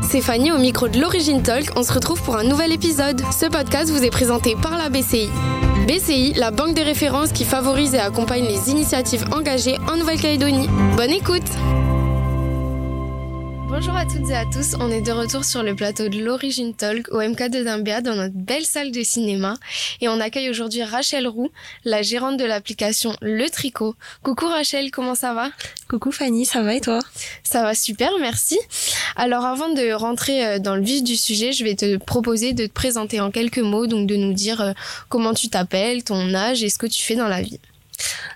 c'est Fanny au micro de l'Origine Talk. On se retrouve pour un nouvel épisode. Ce podcast vous est présenté par la BCI. BCI, la banque des références qui favorise et accompagne les initiatives engagées en Nouvelle-Calédonie. Bonne écoute Bonjour à toutes et à tous, on est de retour sur le plateau de l'Origine Talk au MK de Dimbia dans notre belle salle de cinéma et on accueille aujourd'hui Rachel Roux, la gérante de l'application Le Tricot. Coucou Rachel, comment ça va? Coucou Fanny, ça va et toi? Ça va super, merci. Alors avant de rentrer euh, dans le vif du sujet, je vais te proposer de te présenter en quelques mots, donc de nous dire euh, comment tu t'appelles, ton âge et ce que tu fais dans la vie.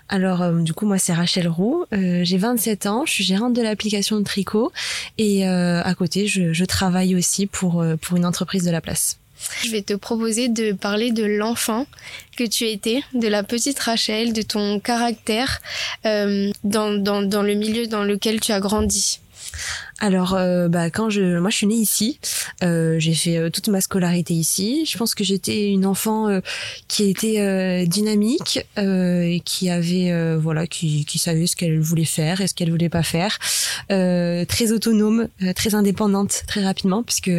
Alors, euh, du coup, moi, c'est Rachel Roux. Euh, j'ai 27 ans. Je suis gérante de l'application de tricot. Et euh, à côté, je, travaille aussi pour, pour une entreprise de la place. Je vais te proposer de parler de l'enfant que tu étais, de la petite Rachel, de ton caractère dans, dans le milieu dans lequel tu as grandi. Alors, euh, bah, quand je, moi, je suis née ici. Euh, j'ai fait euh, toute ma scolarité ici. Je pense que j'étais une enfant euh, qui était euh, dynamique et qui avait, voilà, qui, qui savait ce qu'elle voulait faire et ce qu'elle voulait pas faire. très autonome, très indépendante, très rapidement, puisque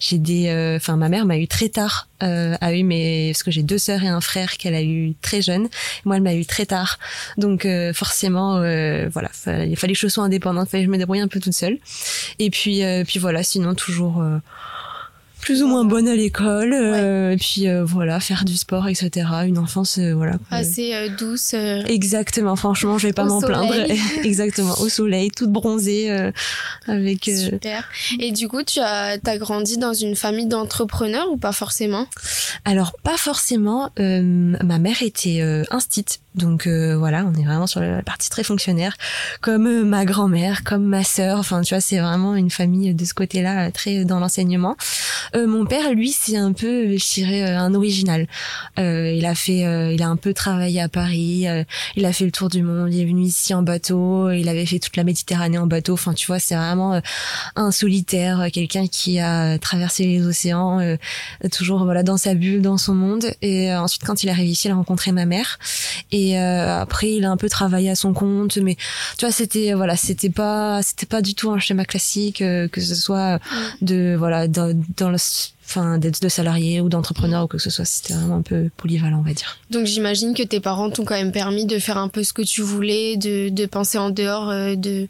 j'ai des, enfin, ma mère m'a eu très tard. a eu mes, parce que j'ai deux sœurs et un frère qu'elle a eu très jeune. Moi, elle m'a eu très tard. Donc, forcément, voilà, il fallait que je sois indépendante, fallait que je me débrouille un peu toute seule. Et puis, euh, puis voilà, sinon toujours euh, plus ou moins bonne à l'école euh, et puis euh, voilà faire du sport etc une enfance euh, voilà assez douce exactement. Franchement je vais pas m'en plaindre. exactement. Au soleil toute bronzée avec super. Et du coup tu as as grandi dans une famille d'entrepreneurs ou pas forcément? Alors pas forcément. Ma mère était instite. Donc voilà on est vraiment sur la partie très fonctionnaire. Comme ma grand-mère comme ma sœur. Enfin tu vois c'est vraiment une famille de ce côté-là très dans l'enseignement. euh, mon père, lui, c'est un peu, je dirais, euh, un original. Euh, il a fait, euh, il a un peu travaillé à Paris. il a fait le tour du monde. Il est venu ici en bateau. Il avait fait toute la Méditerranée en bateau. Enfin, tu vois, c'est vraiment un solitaire, quelqu'un qui a traversé les océans, toujours voilà dans sa bulle, dans son monde. Et ensuite, quand il est arrivé ici, il a rencontré ma mère. Et après, il a un peu travaillé à son compte. Mais tu vois, c'était voilà, c'était pas, c'était pas du tout un schéma classique, que ce soit de voilà dans, dans le enfin d'être de salarié ou d'entrepreneur ou que ce soit c'était vraiment un peu polyvalent on va dire. Donc j'imagine que tes parents t'ont quand même permis de faire un peu ce que tu voulais de, de penser en dehors euh, de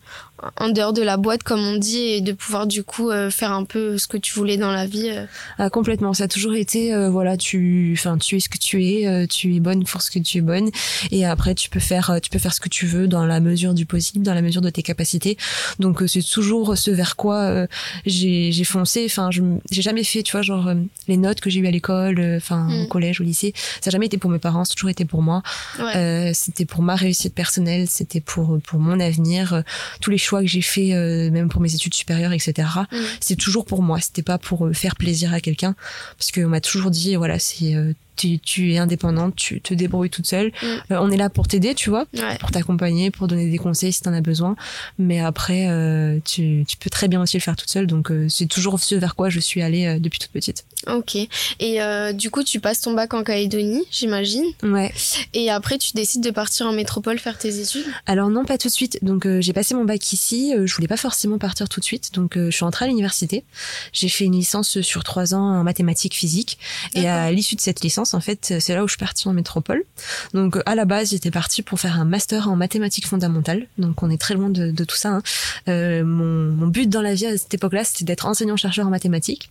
en dehors de la boîte comme on dit et de pouvoir du coup euh, faire un peu ce que tu voulais dans la vie euh. ah, complètement. Ça a toujours été euh, voilà tu enfin tu es ce que tu es tu es bonne pour ce que tu es bonne. Et après tu peux faire tu peux faire ce que tu veux dans la mesure du possible dans la mesure de tes capacités. Donc c'est toujours ce vers quoi j'ai j'ai foncé. Enfin je j'ai jamais fait tu vois genre les notes que j'ai eu à l'école enfin au mm. collège au lycée. Ça a jamais été pour mes parents ça a toujours été pour moi. Ouais. c'était pour ma réussite personnelle c'était pour pour mon avenir. Tous les choix que j'ai fait, euh, même pour mes études supérieures, etc. Mm. C'est toujours pour moi. C'était pas pour euh, faire plaisir à quelqu'un, parce qu'on m'a toujours dit, voilà, c'est tu, es indépendante, tu te débrouilles toute seule. Mm. Euh, on est là pour t'aider, tu vois, pour t'accompagner, pour donner des conseils si t'en as besoin. Mais après, euh, tu, tu, peux très bien aussi le faire toute seule. Donc, euh, c'est toujours ce vers quoi je suis allée depuis toute petite. Ok. Et du coup, tu passes ton bac en Calédonie, j'imagine. Ouais. Et après, tu décides de partir en métropole faire tes études? Alors non, pas tout de suite. Donc, j'ai passé mon bac ici. je voulais pas forcément partir tout de suite. Donc, je suis entrée à l'université. J'ai fait une licence sur trois ans en mathématiques physiques. Et à l'issue de cette licence, en fait, c'est là où je suis partie en métropole. Donc, à la base, j'étais partie pour faire un master en mathématiques fondamentales. Donc, on est très loin de, tout ça. Hein. Euh, mon, mon but dans la vie à cette époque-là, c'était d'être enseignant-chercheur en mathématiques.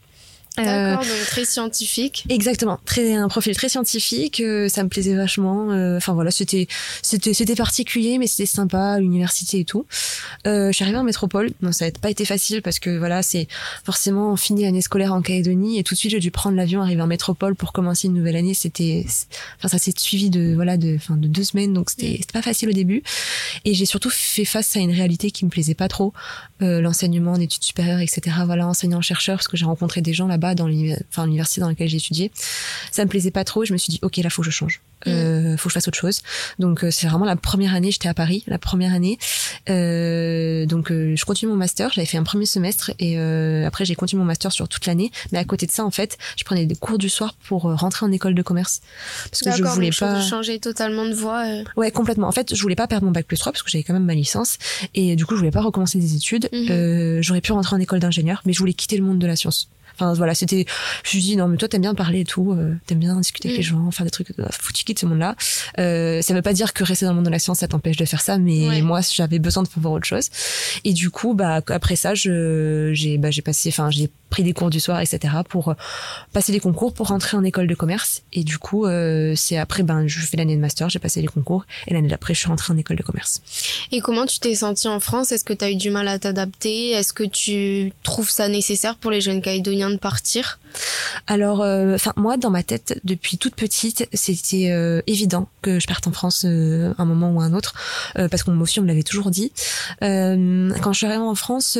D'accord, euh, donc très scientifique. Exactement, très un profil très scientifique. Euh, ça me plaisait vachement. Euh, enfin voilà, c'était c'était c'était particulier, mais c'était sympa, l'université et tout. je suis arrivée en métropole, donc ça n'a pas été facile parce que voilà, c'est forcément fini l'année scolaire en Calédonie et tout de suite j'ai dû prendre l'avion, arriver en métropole pour commencer une nouvelle année. C'était, enfin ça s'est suivi de voilà de enfin de deux semaines, donc c'était c'était pas facile au début. Et j'ai surtout fait face à une réalité qui me plaisait pas trop, l'enseignement en études supérieures, etc. Voilà, enseignant chercheur parce que j'ai rencontré des gens là-bas dans l'université dans laquelle j'ai étudié. Ça me plaisait pas trop. Je me suis dit, ok, là, faut que je change. Euh, faut que je fasse autre chose. Donc euh, c'est vraiment la première année, j'étais à Paris, la première année. Euh, donc euh, je continue mon master. J'avais fait un premier semestre et après j'ai continué mon master sur toute l'année. Mais à côté de ça, en fait, je prenais des cours du soir pour rentrer en école de commerce parce que je voulais pas changer totalement de voie. Ouais, complètement. En fait, je voulais pas perdre mon bac plus 3 parce que j'avais quand même ma licence et du coup je voulais pas recommencer des études. Mhm. J'aurais pu rentrer en école d'ingénieur, mais je voulais quitter le monde de la science. Enfin voilà, c'était. Je me suis dit non mais toi t'aimes bien parler et tout, euh, t'aimes bien discuter avec les mm. gens, faire des trucs. Euh, faut que tu quittes ce monde-là. Euh, ça veut pas dire que rester dans le monde de la science ça t'empêche de faire ça, mais moi j'avais besoin de pouvoir autre chose. Et du coup bah après ça je j'ai bah j'ai passé, enfin j'ai pris des cours du soir etc pour euh, passer les concours pour rentrer en école de commerce. Et du coup euh, c'est après ben je fais l'année de master, j'ai passé les concours et l'année d'après je suis rentrée en école de commerce. Et comment tu t'es sentie en France? Est-ce que tu as eu du mal à t'adapter? Est-ce que tu trouves ça nécessaire pour les jeunes Calédoniens de partir Alors, euh, moi, dans ma tête, depuis toute petite, c'était euh, évident que je parte en France euh, un moment ou un autre, parce qu'on aussi on me l'avait toujours dit. quand je suis arrivée en France,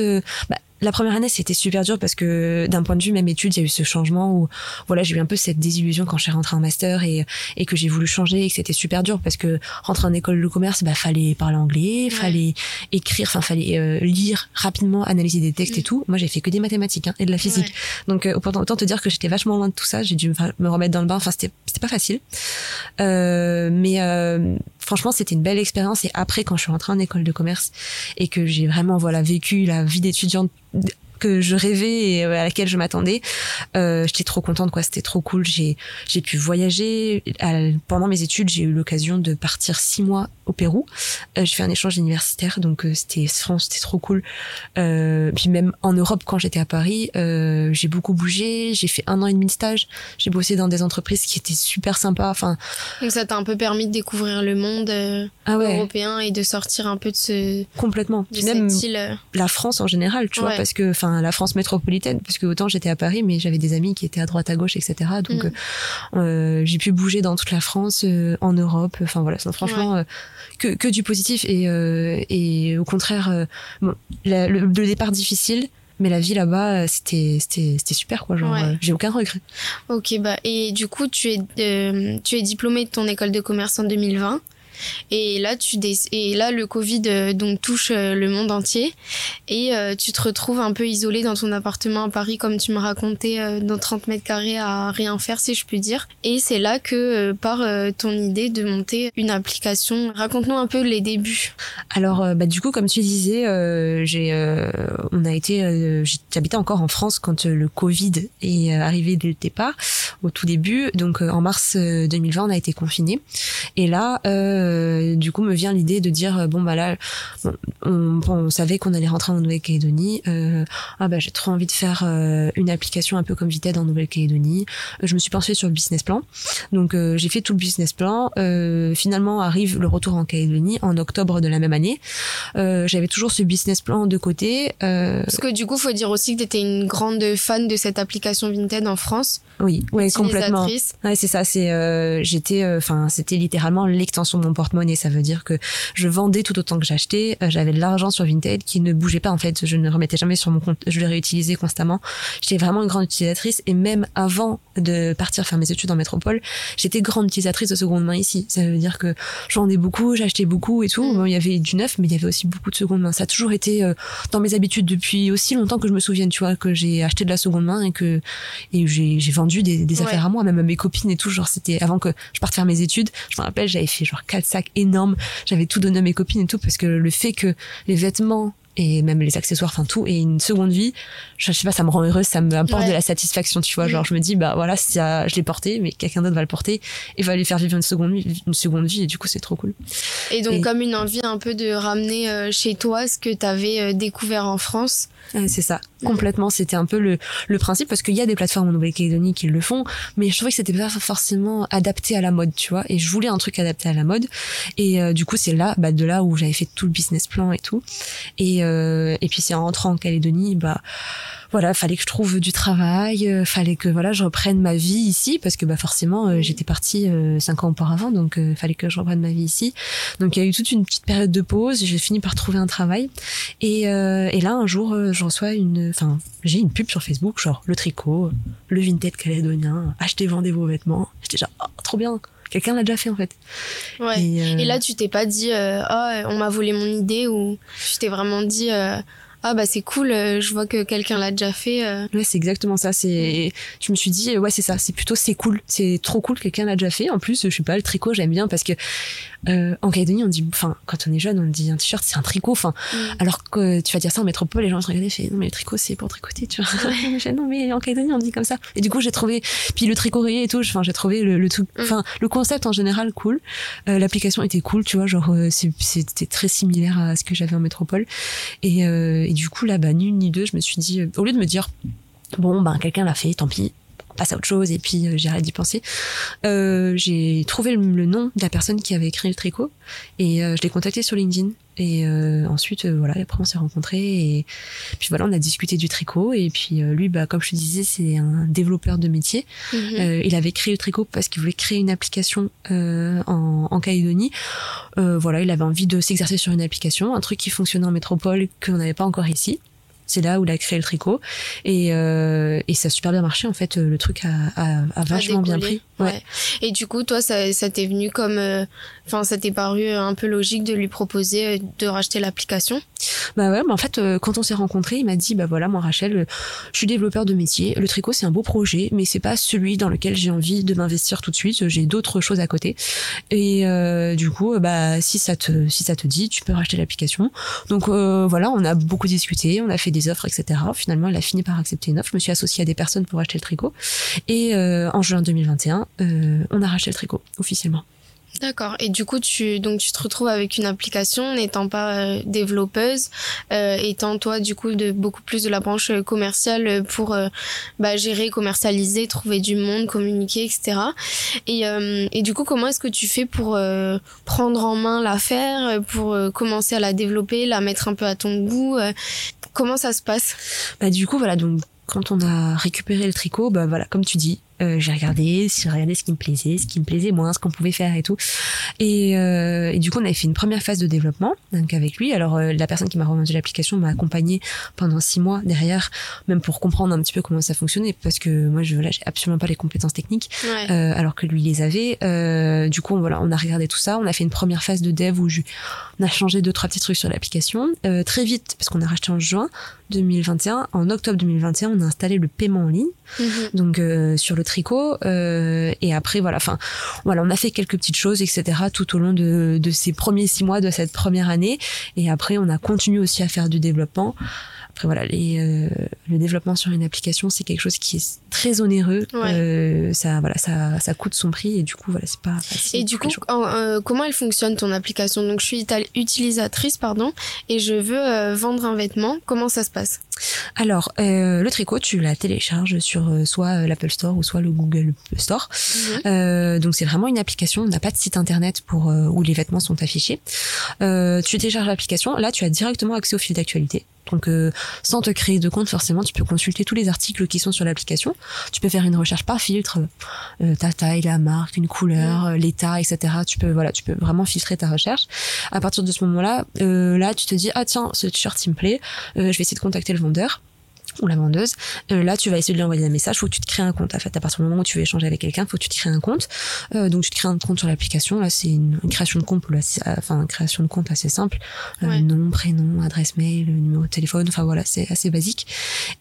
bah, la première année, c'était super dur parce que d'un point de vue même études, il y a eu ce changement où voilà, j'ai eu un peu cette désillusion quand je suis rentrée en master et, et que j'ai voulu changer et que c'était super dur parce que rentrer en école de commerce, bah fallait parler anglais, fallait écrire, enfin fallait euh, lire rapidement, analyser des textes et mm. tout. Moi, j'ai fait que des mathématiques hein, et de la physique. Donc euh, autant, autant te dire que j'étais vachement loin de tout ça, j'ai dû me remettre dans le bain. Enfin, c'était pas facile. Euh, mais euh, franchement, c'était une belle expérience. Et après, quand je suis rentrée en école de commerce et que j'ai vraiment voilà vécu la vie d'étudiante que je rêvais et euh, à laquelle je m'attendais. J'étais trop contente, quoi. C'était trop cool. J'ai j'ai pu voyager. pendant mes études, j'ai eu l'occasion de partir six mois au Pérou. Euh, j'ai fait un échange universitaire, donc euh, c'était c'était trop cool. Euh, puis même en Europe, quand j'étais à Paris, euh, j'ai beaucoup bougé. J'ai fait un an et demi de stage. J'ai bossé dans des entreprises qui étaient super sympas. Enfin, donc ça t'a un peu permis de découvrir le monde ah européen et de sortir un peu de ce complètement. De même île. la France en général, tu vois, parce que enfin la France métropolitaine, parce que autant j'étais à Paris, mais j'avais des amis qui étaient à droite, à gauche, etc. Donc mm. j'ai pu bouger dans toute la France, en Europe. Enfin voilà, franchement que, que du positif et, et au contraire, bon, le, départ difficile, mais la vie là-bas c'était c'était super quoi genre j'ai aucun regret. Ok bah et du coup tu es tu es diplômé de ton école de commerce en 2020 et là, tu et là, le Covid euh, donc touche euh, le monde entier et euh, tu te retrouves un peu isolé dans ton appartement à Paris, comme tu me racontais, dans 30 mètres carrés à rien faire, si je puis dire. Et c'est là que part ton idée de monter une application. Raconte-nous un peu les débuts. Alors, bah, du coup, comme tu disais, j'ai, on a été, j'habitais encore en France quand le Covid est arrivé dès le départ, au tout début. Donc, en mars 2020, on a été confinés. Et là, du coup me vient l'idée de dire euh, bon bah là on, savait qu'on allait rentrer en Nouvelle-Calédonie euh, ah bah j'ai trop envie de faire une application un peu comme Vited en Nouvelle-Calédonie. Je me suis pensée sur le business plan. Donc j'ai fait tout le business plan. Finalement arrive le retour en Calédonie en octobre de la même année. J'avais toujours ce business plan de côté parce que du coup faut dire aussi que tu étais une grande fan de cette application Vinted en France. Oui ouais complètement. Ouais c'est ça c'est j'étais enfin c'était littéralement l'extension de mon porte-monnaie. Ça veut dire que je vendais tout autant que j'achetais. Euh, j'avais de l'argent sur Vinted qui ne bougeait pas en fait. Je ne remettais jamais sur mon compte. Je le réutilisais constamment. J'étais vraiment une grande utilisatrice et même avant de partir faire mes études en métropole, j'étais grande utilisatrice de seconde main ici. Ça veut dire que j'en vendais beaucoup, j'achetais beaucoup et tout. Mm. Bon, il y avait du neuf, mais il y avait aussi beaucoup de seconde main. Ça a toujours été euh, dans mes habitudes depuis aussi longtemps que je me souvienne, tu vois, que j'ai acheté de la seconde main et que et j'ai vendu des, affaires à moi, même à mes copines et tout. Genre, c'était avant que je parte faire mes études. Je me rappelle, j'avais fait genre 4 sac énorme. J'avais tout donné à mes copines et tout parce que le fait que les vêtements et même les accessoires, enfin tout, et une seconde vie, je, sais pas, ça me rend heureuse, ça me apporte de la satisfaction, tu vois. Genre, je me dis, bah voilà, ça, je l'ai porté, mais quelqu'un d'autre va le porter et va lui faire vivre une seconde vie, une seconde vie, et du coup, c'est trop cool. Et donc, comme une envie un peu de ramener euh, chez toi ce que tu avais euh, découvert en France. c'est ça, complètement. C'était un peu le, le principe, parce qu'il y a des plateformes en Nouvelle-Calédonie qui le font, mais je trouvais que c'était pas forcément adapté à la mode, tu vois. Et je voulais un truc adapté à la mode. Et euh, du coup, c'est là, bah, de là où j'avais fait tout le business plan et tout. Et euh, et puis c'est en rentrant en Calédonie, bah voilà, fallait que je trouve du travail, euh, fallait que voilà, je reprenne ma vie ici parce que bah forcément euh, j'étais partie cinq ans auparavant, donc fallait que je reprenne ma vie ici. Donc il y a eu toute une petite période de pause, j'ai fini par trouver un travail et, et là un jour je reçois une, enfin j'ai une pub sur Facebook genre le tricot, le vintage calédonien, achetez vendez vos vêtements. J'étais genre oh, trop bien quelqu'un l'a déjà fait en fait. Ouais. Et, là, tu t'es pas dit, oh, on m'a volé mon idée ou tu t'es vraiment dit, ah bah c'est cool, euh, je vois que quelqu'un l'a déjà fait. Euh. Ouais, c'est exactement ça. C'est, je me suis dit ouais c'est ça, c'est plutôt c'est cool, c'est trop cool, quelqu'un l'a déjà fait. En plus, je sais pas, le tricot j'aime bien parce que euh, en Calédonie on dit, enfin quand on est jeune on dit un t-shirt c'est un tricot, enfin mm. alors que tu vas dire ça en métropole les gens se regardent et font non mais le tricot c'est pour tricoter, tu vois. non mais en Calédonie on dit comme ça. Et du coup j'ai trouvé, puis le tricot rayé et tout, enfin j'ai trouvé le, le truc, mm. enfin le concept en général cool, l'application était cool, tu vois, genre c'était très similaire à ce que j'avais en métropole et et du coup, là, bah, ni une ni deux, je me suis dit, euh, au lieu de me dire, bon, ben, quelqu'un l'a fait, tant pis, passe à autre chose, et puis euh, j'arrête d'y penser, euh, j'ai trouvé le, nom de la personne qui avait écrit le tricot, et je l'ai contacté sur LinkedIn. Et ensuite, voilà, après on s'est rencontrés et puis voilà, on a discuté du tricot. Et puis lui, bah, comme je te disais, c'est un développeur de métier. Mhm. il avait créé le tricot parce qu'il voulait créer une application en, en Calédonie. voilà, il avait envie de s'exercer sur une application, un truc qui fonctionnait en métropole qu'on n'avait pas encore ici c'est là où il a créé le tricot. Et, euh, et ça a super bien marché en fait le truc a, a, vachement bien pris. Ouais. et du coup toi ça, ça t'est venu comme euh, enfin ça t'est paru un peu logique de lui proposer euh, de racheter l'application? Bah ouais mais en fait quand on s'est rencontrés il m'a dit bah voilà moi Rachel je suis développeur de métier. Le tricot c'est un beau projet mais c'est pas celui dans lequel j'ai envie de m'investir tout de suite. J'ai d'autres choses à côté. Et du coup bah si ça te si ça te dit tu peux racheter l'application. Donc voilà on a beaucoup discuté on a fait des offres, etc. Finalement, elle a fini par accepter une offre. Je me suis associée à des personnes pour acheter le tricot. Et euh, en juin 2021, euh, on a racheté le tricot officiellement. D'accord. Et du coup, tu donc tu te retrouves avec une application n'étant pas euh, développeuse, étant toi du coup de beaucoup plus de la branche commerciale pour bah, gérer, commercialiser, trouver du monde, communiquer, etc. Et, et du coup, comment est-ce que tu fais pour prendre en main l'affaire, pour commencer à la développer, la mettre un peu à ton goût Comment ça se passe? Bah du coup voilà donc quand on a récupéré le tricot, bah voilà, comme tu dis, euh, j'ai regardé, j'ai regardé ce qui me plaisait, ce qui me plaisait moins, ce qu'on pouvait faire et tout. Et, euh, et, du coup, on avait fait une première phase de développement donc avec lui. Alors euh, la personne qui m'a revendu l'application m'a accompagné pendant six mois derrière, même pour comprendre un petit peu comment ça fonctionnait, parce que moi, je là, j'ai absolument pas les compétences techniques, alors que lui les avait. Du coup, voilà, on a regardé tout ça. On a fait une première phase de dev où je, on a changé deux trois petits trucs sur l'application très vite, parce qu'on a racheté en juin 2021. En octobre 2021, on a installé le paiement en ligne, mhm. donc sur le tricot. Euh, et après, voilà, enfin, voilà, on a fait quelques petites choses, etc. tout au long de, de ces premiers six mois de cette première année. Et après, on a continué aussi à faire du développement. Après voilà, les, euh, le développement sur une application, c'est quelque chose qui est très onéreux. Euh, ça, voilà, ça, ça coûte son prix et du coup, voilà, c'est pas facile. Et du coup, euh, comment elle fonctionne ton application? Donc, je suis utilisatrice, pardon, et je veux vendre un vêtement. Comment ça se passe? Alors, le tricot, tu la télécharges sur soit l'Apple Store ou soit le Google Store. Mhm. donc, c'est vraiment une application. On n'a pas de site internet pour où les vêtements sont affichés. tu télécharges l'application. Là, tu as directement accès au fil d'actualité. Donc euh, sans te créer de compte forcément, tu peux consulter tous les articles qui sont sur l'application. Tu peux faire une recherche par filtre, euh, ta taille, la marque, une couleur, euh, l'état, etc. Tu peux voilà, tu peux vraiment filtrer ta recherche. À partir de ce moment-là, là tu te dis ah tiens ce t-shirt il me plaît, je vais essayer de contacter le vendeur ou la vendeuse, euh, là tu vas essayer de lui envoyer un message, faut que tu te crées un compte. En fait, à partir du moment où tu veux échanger avec quelqu'un, faut que tu te crées un compte. Euh, donc tu te crées un compte sur l'application. Là, c'est une, création de compte, enfin une création de compte assez simple, euh, nom, prénom, adresse mail, numéro de téléphone. Enfin voilà, c'est assez basique.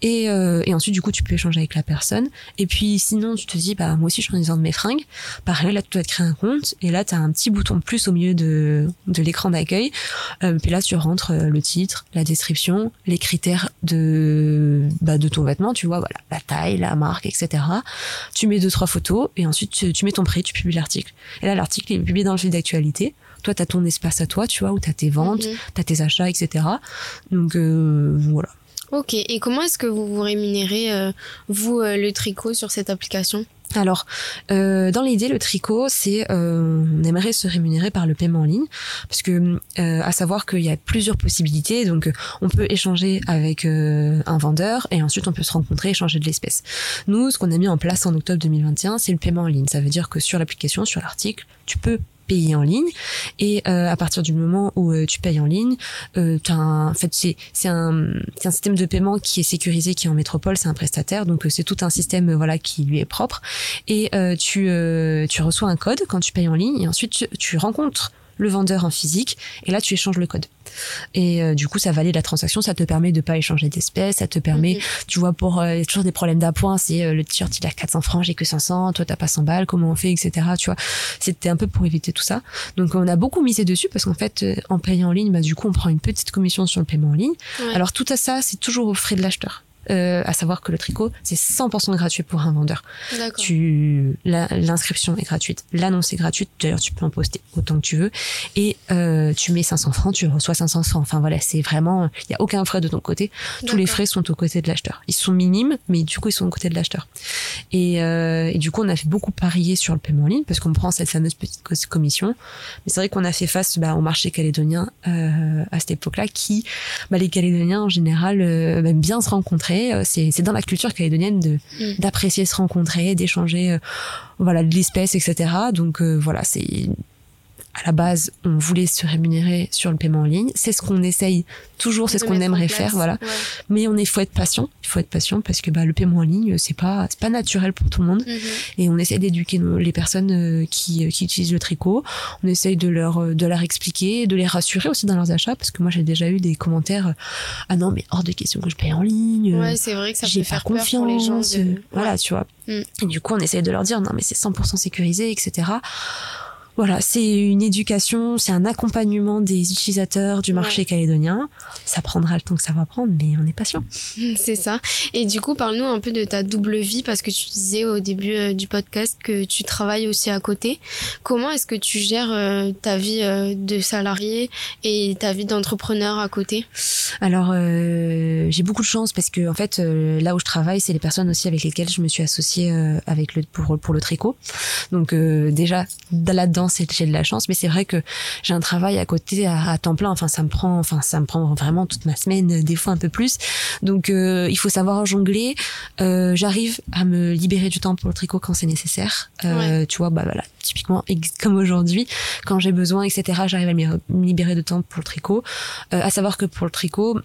Et, et ensuite, du coup, tu peux échanger avec la personne. Et puis sinon, tu te dis, bah moi aussi, je suis en de mes fringues. Pareil, là, tu dois te créer un compte. Et là, tu as un petit bouton plus au milieu de, de l'écran d'accueil. puis là, tu rentres le titre, la description, les critères de bah, de ton vêtement, tu vois, voilà, la taille, la marque, etc. Tu mets deux, trois photos et ensuite tu, mets ton prix, tu publies l'article. Et là, l'article est publié dans le fil d'actualité. Toi, tu as ton espace à toi, tu vois, où tu as tes ventes, mhm. tu as tes achats, etc. Donc, euh, voilà. Ok, et comment est-ce que vous vous rémunérez, euh, vous, euh, le tricot, sur cette application? Alors, euh, dans l'idée, le tricot, c'est euh, on aimerait se rémunérer par le paiement en ligne, parce que euh, à savoir qu'il y a plusieurs possibilités. Donc, on peut échanger avec euh, un vendeur et ensuite on peut se rencontrer, échanger de l'espèce. Nous, ce qu'on a mis en place en octobre 2021, c'est le paiement en ligne. Ça veut dire que sur l'application, sur l'article, tu peux payer en ligne. Et euh, à partir du moment où euh, tu payes en ligne, euh, en fait, c'est c'est un, un système de paiement qui est sécurisé, qui est en métropole, c'est un prestataire, donc c'est tout un système voilà qui lui est propre. Et tu tu reçois un code quand tu payes en ligne, et ensuite tu rencontres le vendeur en physique, et là tu échanges le code. Et euh, du coup, ça valide la transaction, ça te permet de pas échanger d'espèces, ça te permet, tu vois, pour euh, y a toujours des problèmes d'appoint, c'est euh, le t-shirt il a 400 francs, j'ai que 500, toi t'as pas 100 balles, comment on fait, etc. Tu vois, c'était un peu pour éviter tout ça. Donc on a beaucoup misé dessus parce qu'en fait, en payant en ligne, bah du coup, on prend une petite commission sur le paiement en ligne. Alors tout à ça, c'est toujours au frais de l'acheteur. Euh, à savoir que le tricot, c'est 100% gratuit pour un vendeur. Tu, l'inscription est gratuite, l'annonce est gratuite. D'ailleurs, tu peux en poster autant que tu veux. Et euh, tu mets 500 francs, tu reçois 500 francs. Enfin voilà, c'est vraiment, il y a aucun frais de ton côté. Tous les frais sont aux côtés de l'acheteur. Ils sont minimes, mais du coup, ils sont aux côtés de l'acheteur. Et, euh, et, du coup, on a fait beaucoup parier sur le paiement en ligne parce qu'on prend cette fameuse petite commission. Mais c'est vrai qu'on a fait face bah, au marché calédonien euh, à cette époque-là, qui, bah, les Calédoniens en général, euh, aiment bien se rencontrer euh, c'est dans la culture calédonienne de mm. d'apprécier se rencontrer, d'échanger euh, voilà de l'espèce, etc. Donc euh, voilà, c'est à la base, on voulait se rémunérer sur le paiement en ligne. C'est ce qu'on essaye toujours, c'est ce qu'on aimerait faire, voilà. Mais on est, faut être patient. Il faut être patient parce que bah, le paiement en ligne, c'est pas, c'est pas naturel pour tout le monde. Mhm. Et on essaie d'éduquer les personnes euh, qui, euh, qui utilisent le tricot. On essaye de leur, euh, de leur expliquer, de les rassurer aussi dans leurs achats parce que moi j'ai déjà eu des commentaires. Ah non, mais hors de question que je paye en ligne. Ouais, c'est vrai que ça peut faire confiance. Peur pour les gens Voilà, tu vois. Mm. Et du coup, on essaye de leur dire non, mais c'est 100% sécurisé, etc. Voilà, c'est une éducation, c'est un accompagnement des utilisateurs du marché calédonien. Ça prendra le temps que ça va prendre, mais on est patient. C'est ça. Et du coup, parle-nous un peu de ta double vie, parce que tu disais au début euh, du podcast que tu travailles aussi à côté. Comment est-ce que tu gères euh, ta vie euh, de salarié et ta vie d'entrepreneur à côté? Alors, j'ai beaucoup de chance parce que en fait, là où je travaille, c'est les personnes aussi avec lesquelles je me suis associée avec le pour pour le tricot. Donc déjà là-dedans c'est j'ai de la chance mais c'est vrai que j'ai un travail à côté à, temps plein. Enfin ça me prend enfin ça me prend vraiment toute ma semaine euh, des fois un peu plus. Donc euh, il faut savoir jongler. Euh, j'arrive à me libérer du temps pour le tricot quand c'est nécessaire. Tu vois bah voilà typiquement comme aujourd'hui quand j'ai besoin etc j'arrive à me libérer de temps pour le tricot. À savoir que pour le tricot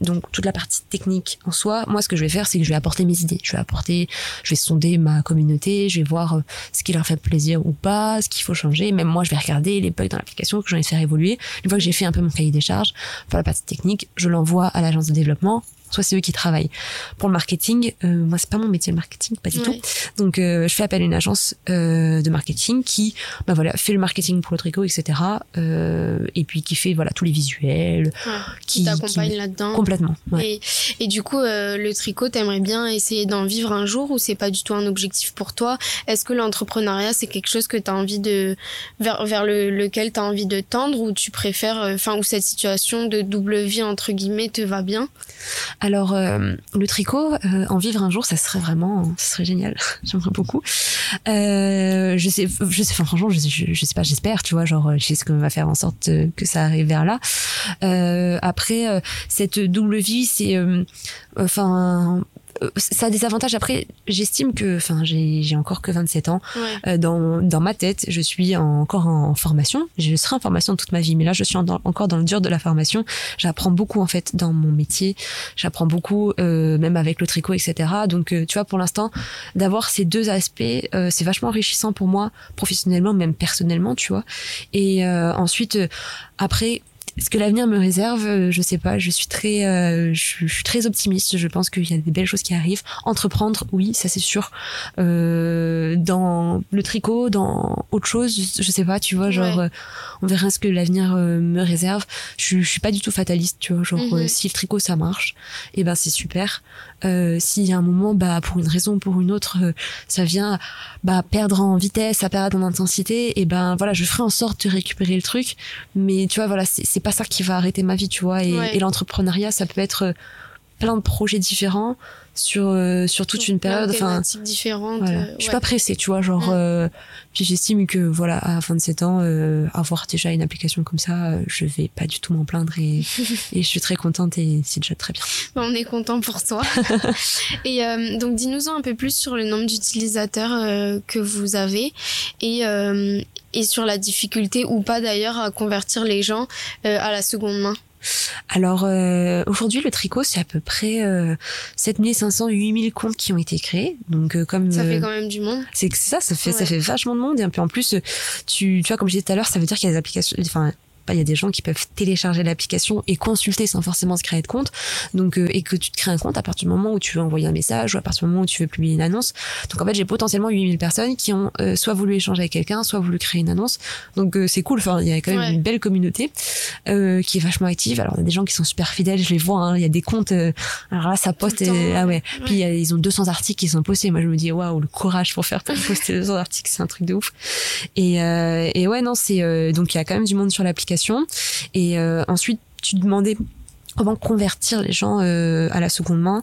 donc toute la partie technique en soi moi ce que je vais faire c'est que je vais apporter mes idées. Je vais apporter je vais sonder ma communauté je vais voir ce qui leur fait plaisir ou pas ce qu'il faut changer même moi, je vais regarder les bugs dans l'application que j'en ai fait évoluer. Une fois que j'ai fait un peu mon cahier des charges pour la partie technique, je l'envoie à l'agence de développement soit c'est eux qui travaillent. Pour le marketing, euh, moi c'est pas mon métier le marketing, pas du tout. Donc euh, je fais appel à une agence euh, de marketing qui, bah voilà, fait le marketing pour le tricot, etc. Euh, et puis qui fait voilà tous les visuels, qui t'accompagne là-dedans. Complètement. Et, et, du coup, euh, le tricot, t'aimerais bien essayer d'en vivre un jour ou c'est pas du tout un objectif pour toi? Est-ce que l'entrepreneuriat c'est quelque chose que t'as envie de vers vers le, lequel t'as envie de tendre ou tu préfères, enfin, ou cette situation de double vie entre guillemets te va bien? Alors, euh, le tricot, euh, en vivre un jour, ça serait vraiment, ça serait génial. J'aimerais beaucoup. Euh, je sais, je sais, enfin, franchement, je, je, sais pas, j'espère, tu vois, genre, je sais ce qu'on va faire en sorte que ça arrive vers là. après, cette double vie, c'est, enfin, ça a des avantages. Après, j'estime que, enfin, j'ai encore que 27 ans. Euh, dans, dans ma tête, je suis encore en formation. Je serai en formation toute ma vie, mais là, je suis encore dans le dur de la formation. J'apprends beaucoup en fait dans mon métier. J'apprends beaucoup, euh, même avec le tricot, etc. Donc, tu vois, pour l'instant, d'avoir ces deux aspects, c'est vachement enrichissant pour moi, professionnellement, même personnellement, tu vois. Et ensuite, après ce que l'avenir me réserve, euh, je sais pas. Je suis très, euh, je, suis très optimiste. Je pense qu'il y a des belles choses qui arrivent. Entreprendre, oui, ça c'est sûr. Euh, dans le tricot, dans autre chose, je, sais pas. Tu vois, genre, euh, on verra ce que l'avenir me réserve. Je, je, suis pas du tout fataliste. Tu vois, genre, mhm. si le tricot ça marche, et eh ben c'est super. Euh, S'il y a un moment, bah pour une raison ou pour une autre, ça vient bah perdre en vitesse, ça perd en intensité, et ben voilà, je ferai en sorte de récupérer le truc. Mais tu vois, voilà, c'est pas ça qui va arrêter ma vie, tu vois. Et, l'entrepreneuriat, ça peut être plein de projets différents sur euh, sur toute une période enfin différentes euh, je suis pas pressée tu vois genre mm. euh, puis j'estime que voilà à 27 ans avoir déjà une application comme ça je vais pas du tout m'en plaindre et, et je suis très contente et c'est déjà très bien. On est content pour toi. Et donc dis-nous un peu plus sur le nombre d'utilisateurs que vous avez et et sur la difficulté ou pas d'ailleurs à convertir les gens à la seconde main alors euh, aujourd'hui le tricot c'est à peu près euh, 7500 8000 comptes qui ont été créés. Donc euh, comme ça fait quand même du monde. C'est ça ça fait ça fait vachement de monde et puis en plus tu tu vois comme je disais tout à l'heure ça veut dire qu'il y a des applications enfin il y a des gens qui peuvent télécharger l'application et consulter sans forcément se créer de compte. Donc, euh, et que tu te crées un compte à partir du moment où tu veux envoyer un message ou à partir du moment où tu veux publier une annonce. Donc, en fait, j'ai potentiellement 8000 personnes qui ont euh, soit voulu échanger avec quelqu'un, soit voulu créer une annonce. Donc, euh, c'est cool. Enfin, il y a quand même une belle communauté qui est vachement active. Alors, il y a des gens qui sont super fidèles, je les vois. Hein. Il y a des comptes. alors là, ça poste. ah ouais. Puis ils ont 200 articles qui sont postés. Moi, je me dis waouh, le courage pour faire poster 200 articles, c'est un truc de ouf. Et, et ouais, non, c'est donc il y a quand même du monde sur l'application. Et euh, ensuite, tu demandais comment convertir les gens euh, à la seconde main.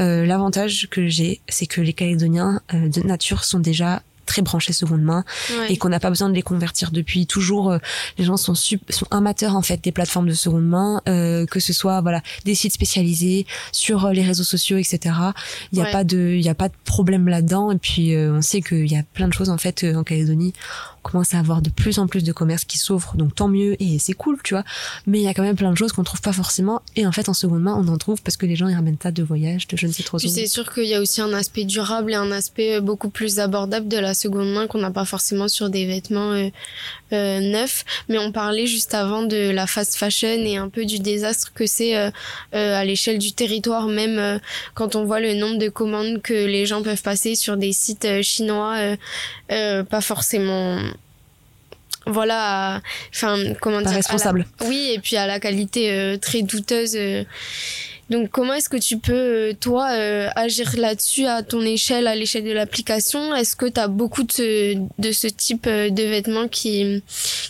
Euh, l'avantage que j'ai, c'est que les Calédoniens de nature sont déjà très branchés seconde main et qu'on n'a pas besoin de les convertir. Depuis toujours les gens sont sont amateurs en fait des plateformes de seconde main que ce soit voilà des sites spécialisés sur les réseaux sociaux etc il n'y a pas de il y a pas de problème là-dedans. Et puis on sait qu'il y a plein de choses en fait en Calédonie commence à avoir de plus en plus de commerces qui s'ouvrent, donc tant mieux et c'est cool, tu vois. Mais il y a quand même plein de choses qu'on trouve pas forcément et en fait en seconde main on en trouve parce que les gens ils ramènent ça de voyage, de je ne sais trop. c'est sûr qu'il y a aussi un aspect durable et un aspect beaucoup plus abordable de la seconde main qu'on n'a pas forcément sur des vêtements euh, euh, neufs. Mais on parlait juste avant de la fast fashion et un peu du désastre que c'est euh, à l'échelle du territoire, même quand on voit le nombre de commandes que les gens peuvent passer sur des sites chinois, pas forcément voilà enfin comment dire responsable oui et puis à la qualité euh, très douteuse euh, donc comment est-ce que tu peux, euh, toi, euh, agir là-dessus à ton échelle, à l'échelle de l'application? Est-ce que tu as beaucoup de ce, de ce type euh, de vêtements qui,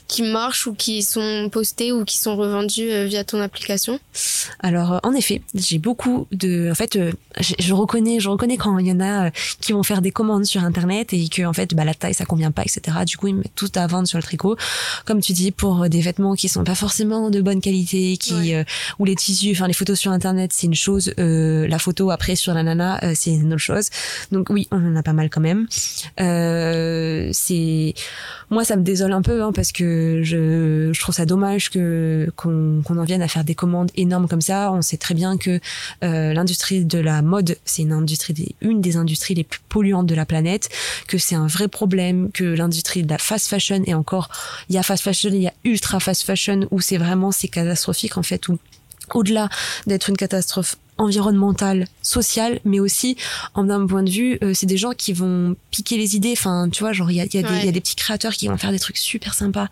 qui marchent ou qui sont postés ou qui sont revendus via ton application? Alors en effet, j'ai beaucoup de... En fait, je, reconnais, je reconnais quand il y en a qui vont faire des commandes sur Internet et que en fait bah, la taille ça convient pas, etc. Du coup ils mettent tout à vendre sur le tricot. Comme tu dis, pour des vêtements qui sont pas forcément de bonne qualité, qui ou les tissus, enfin les photos sur Internet c'est une chose, euh, la photo après sur la nana, euh, c'est une autre chose. Donc oui, on en a pas mal quand même. Euh, c'est moi, ça me désole un peu hein, parce que je, trouve ça dommage que qu'on en vienne à faire des commandes énormes comme ça. On sait très bien que l'industrie de la mode, c'est une industrie des, une des industries les plus polluantes de la planète, que c'est un vrai problème, que l'industrie de la fast fashion et encore, il y a fast fashion, il y a ultra fast fashion où c'est vraiment c'est catastrophique en fait où au-delà d'être une catastrophe environnementale, sociale, mais aussi en d'un point de vue, euh, c'est des gens qui vont piquer les idées. Enfin, tu vois, genre il y a, y, a y a, des petits créateurs qui vont faire des trucs super sympas,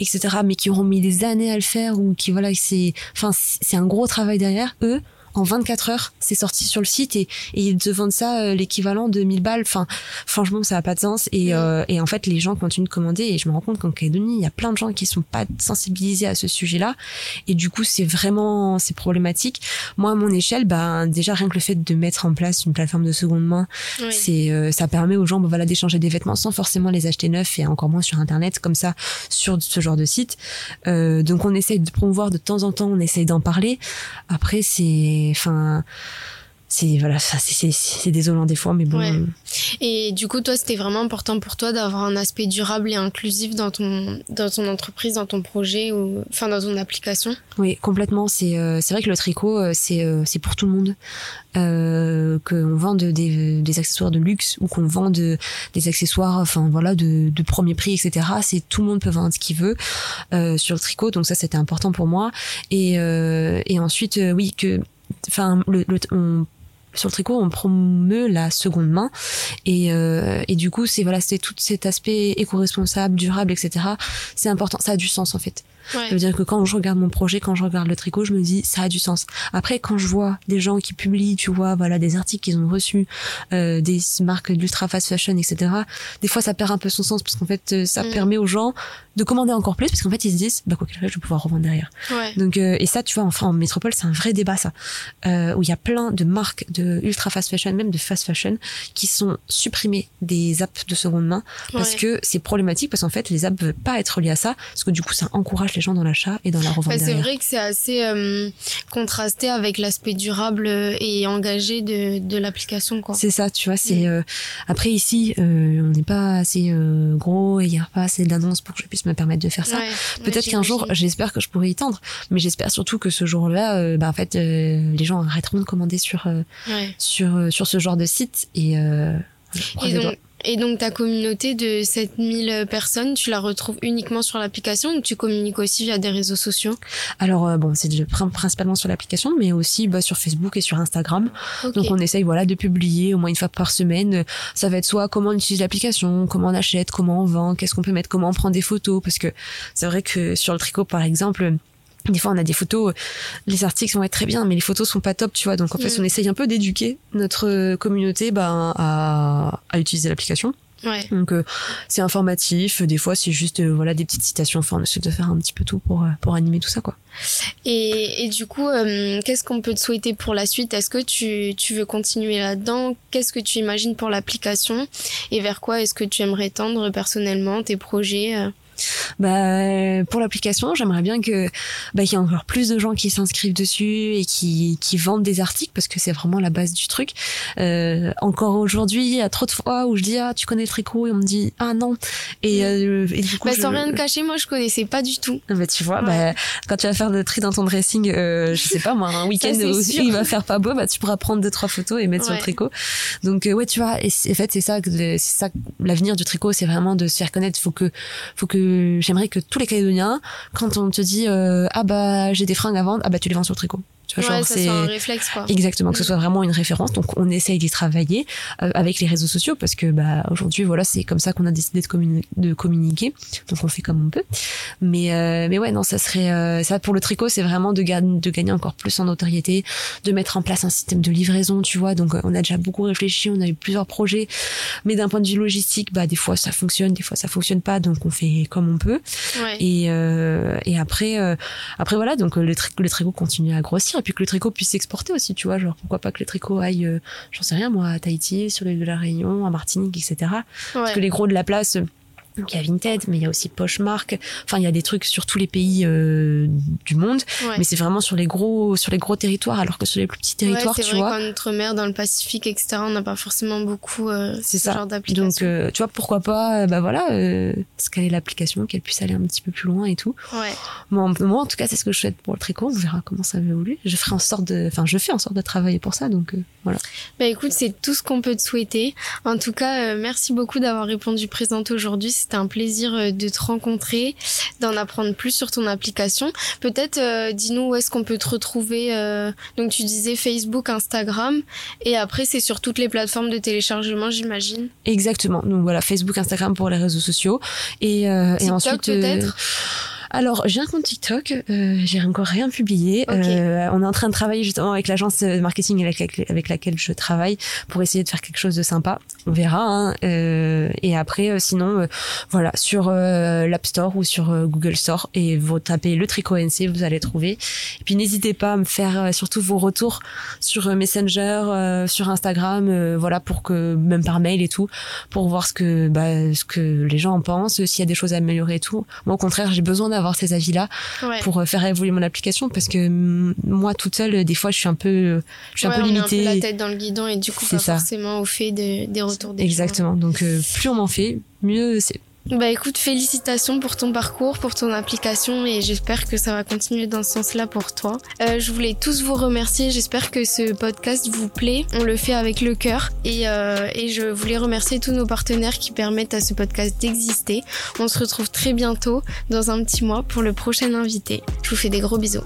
etc. Mais qui auront mis des années à le faire ou qui voilà, c'est, enfin, c'est un gros travail derrière eux en 24 heures, c'est sorti sur le site et, et ils te vendent ça euh, l'équivalent de 1000 balles. Enfin, franchement, ça n'a pas de sens. Et, euh, et, en fait, les gens continuent de commander et je me rends compte qu'en Calédonie, il y a plein de gens qui sont pas sensibilisés à ce sujet-là. Et du coup, c'est vraiment, c'est problématique. Moi, à mon échelle, ben, déjà, rien que le fait de mettre en place une plateforme de seconde main, c'est, euh, ça permet aux gens, ben, voilà, d'échanger des vêtements sans forcément les acheter neufs et encore moins sur Internet, comme ça, sur ce genre de site. Euh, donc, on essaye de promouvoir de temps en temps, on essaye d'en parler. Après, c'est, enfin c'est voilà c'est désolant des fois mais bon. Et du coup toi c'était vraiment important pour toi d'avoir un aspect durable et inclusif dans ton dans ton entreprise dans ton projet ou enfin dans ton application? Oui complètement. C'est euh, c'est vrai que le tricot euh, c'est euh, c'est pour tout le monde. Euh, qu'on vende des, des accessoires de luxe ou qu'on vende des accessoires enfin voilà de, de premier prix etc c'est tout le monde peut vendre ce qu'il veut sur le tricot. Donc ça c'était important pour moi. Et et ensuite oui que enfin, sur le tricot, on promeut la seconde main et, euh, et du coup, c'est voilà, c'est tout cet aspect éco-responsable, durable, etc. C'est important, ça a du sens en fait. Ça veut dire que quand je regarde mon projet, quand je regarde le tricot, je me dis ça a du sens. Après, quand je vois des gens qui publient, tu vois, voilà, des articles qu'ils ont reçus, euh, des marques d'ultra fast fashion, etc. Des fois, ça perd un peu son sens parce qu'en fait, euh, ça mm. permet aux gens de commander encore plus parce qu'en fait, ils se disent, bah quoi qu'il arrive, je vais pouvoir revendre derrière. Donc, euh, et ça, tu vois, enfin, en métropole, c'est un vrai débat ça, euh, où il y a plein de marques de ultra fast fashion, même de fast fashion, qui sont supprimées des apps de seconde main parce que c'est problématique parce qu'en fait, les apps veulent pas être liées à ça parce que du coup, ça encourage les gens dans l'achat et dans la revente. c'est vrai que c'est assez euh, contrasté avec l'aspect durable et engagé de, de l'application. C'est ça, tu vois. C'est mm. après ici, on n'est pas assez gros et il n'y a pas assez d'annonces pour que je puisse me permettre de faire ça. Peut-être qu'un jour, j'espère que je pourrai y tendre, mais j'espère surtout que ce jour-là, bah, en fait, les gens arrêteront de commander sur sur sur ce genre de site et et donc, et donc, ta communauté de 7000 personnes, tu la retrouves uniquement sur l'application ou tu communiques aussi via des réseaux sociaux? Alors, euh, bon, c'est principalement sur l'application, mais aussi bah, sur Facebook et sur Instagram. Donc, on essaye voilà, de publier au moins une fois par semaine. Ça va être soit comment on utilise l'application, comment on achète, comment on vend, qu'est-ce qu'on peut mettre, comment on prend des photos. Parce que c'est vrai que sur le tricot, par exemple, des fois, on a des photos, les articles vont être très bien, mais les photos sont pas top, tu vois. Donc, en fait, mm. on essaye un peu d'éduquer notre communauté ben, à, à utiliser l'application. Ouais. Donc euh, c'est informatif, des fois c'est juste euh, voilà des petites citations, enfin on essaie de faire un petit peu tout pour euh, pour animer tout ça quoi. Et, et du coup, qu'est-ce qu'on peut te souhaiter pour la suite? Est-ce que tu, tu veux continuer là-dedans? Qu'est-ce que tu imagines pour l'application? Et vers quoi est-ce que tu aimerais tendre personnellement tes projets bah, pour l'application, j'aimerais bien que bah, qu'il y ait encore plus de gens qui s'inscrivent dessus et qui, qui vendent des articles parce que c'est vraiment la base du truc. Euh, encore aujourd'hui, il y a trop de fois où je dis ah tu connais le tricot et on me dit ah non et, euh, et du coup, bah, sans rien de cacher, moi je connaissais pas du tout. Bah tu vois, bah, quand tu vas faire le tri dans ton dressing, euh, je sais pas moi un week-end où il va faire pas beau, bah tu pourras prendre deux trois photos et mettre sur le tricot. Donc euh, ouais tu vois, et en fait c'est ça c'est ça l'avenir du tricot, c'est vraiment de se faire connaître. Faut que faut que j'aimerais que tous les Calédoniens, quand on te dit euh, ah bah j'ai des fringues à vendre, ah bah tu les vends sur tricot. Tu vois, ouais, c'est un réflexe quoi. Exactement, que ce mm. soit vraiment une référence. Donc on essaye d'y travailler euh, avec les réseaux sociaux parce que bah aujourd'hui voilà c'est comme ça qu'on a décidé de, de, communiquer. Donc on fait comme on peut. Mais euh, mais ouais non ça serait euh, ça pour le tricot c'est vraiment de, de gagner encore plus en notoriété, de mettre en place un système de livraison tu vois. Donc on a déjà beaucoup réfléchi, on a eu plusieurs projets, mais d'un point de vue logistique bah des fois ça fonctionne, des fois ça fonctionne pas. Donc on fait comme on peut. Ouais. Et et après après voilà donc le, le tricot continue à grossir et puis que le tricot puisse s'exporter aussi, tu vois, genre pourquoi pas que le tricot aille, euh, j'en sais rien moi, à Tahiti, sur l'île de la Réunion, à Martinique, etc. Parce que les gros de la place donc il y a Vinted, mais il y a aussi Poshmark. Enfin, il y a des trucs sur tous les pays euh, du monde, mais c'est vraiment sur les gros sur les gros territoires, alors que sur les plus petits territoires, ouais, tu vrai vois. Qu'en outre-mer, dans le Pacifique, etc., on n'a pas forcément beaucoup euh, ce ça. genre d'application. Donc, euh, tu vois, pourquoi pas, bah voilà, euh, scaler l'application, qu'elle puisse aller un petit peu plus loin et tout. Ouais. Moi, moi en tout cas, c'est ce que je souhaite pour le tricot. On verra comment ça va évoluer. Je ferai en sorte de, enfin, je fais en sorte de travailler pour ça. Donc euh, voilà. Bah écoute, c'est tout ce qu'on peut te souhaiter. En tout cas, merci beaucoup d'avoir répondu présente aujourd'hui. C'était un plaisir euh, de te rencontrer, d'en apprendre plus sur ton application. Peut-être, euh, dis-nous où est-ce qu'on peut te retrouver. Euh, donc tu disais Facebook, Instagram, et après c'est sur toutes les plateformes de téléchargement, j'imagine. Exactement. Donc voilà, Facebook, Instagram pour les réseaux sociaux, et, et ensuite peut-être? Alors, j'ai un compte TikTok, euh, j'ai encore rien publié. Euh, on est en train de travailler justement avec l'agence de marketing avec, laquelle je travaille pour essayer de faire quelque chose de sympa. On verra. Hein. Euh, et après, euh, sinon, voilà, sur l'App Store ou sur Google Store et vous tapez le tricot NC, vous allez trouver. Et puis n'hésitez pas à me faire surtout vos retours sur Messenger, sur Instagram, voilà, pour que même par mail et tout, pour voir ce que bah, ce que les gens en pensent, s'il y a des choses à améliorer et tout. Moi, au contraire, j'ai besoin d'avoir avoir ces avis-là pour euh, faire évoluer mon application parce que mm, moi toute seule, des fois, je suis un peu, je suis un peu limitée. Un peu la tête dans le guidon et du coup, pas forcément au fait des retours des Exactement. Donc, euh, plus on m'en fait, mieux c'est. Bah écoute, félicitations pour ton parcours, pour ton application et j'espère que ça va continuer dans ce sens-là pour toi. Euh, je voulais tous vous remercier, j'espère que ce podcast vous plaît. On le fait avec le cœur euh, et je voulais remercier tous nos partenaires qui permettent à ce podcast d'exister. On se retrouve très bientôt dans un petit mois pour le prochain invité. Je vous fais des gros bisous.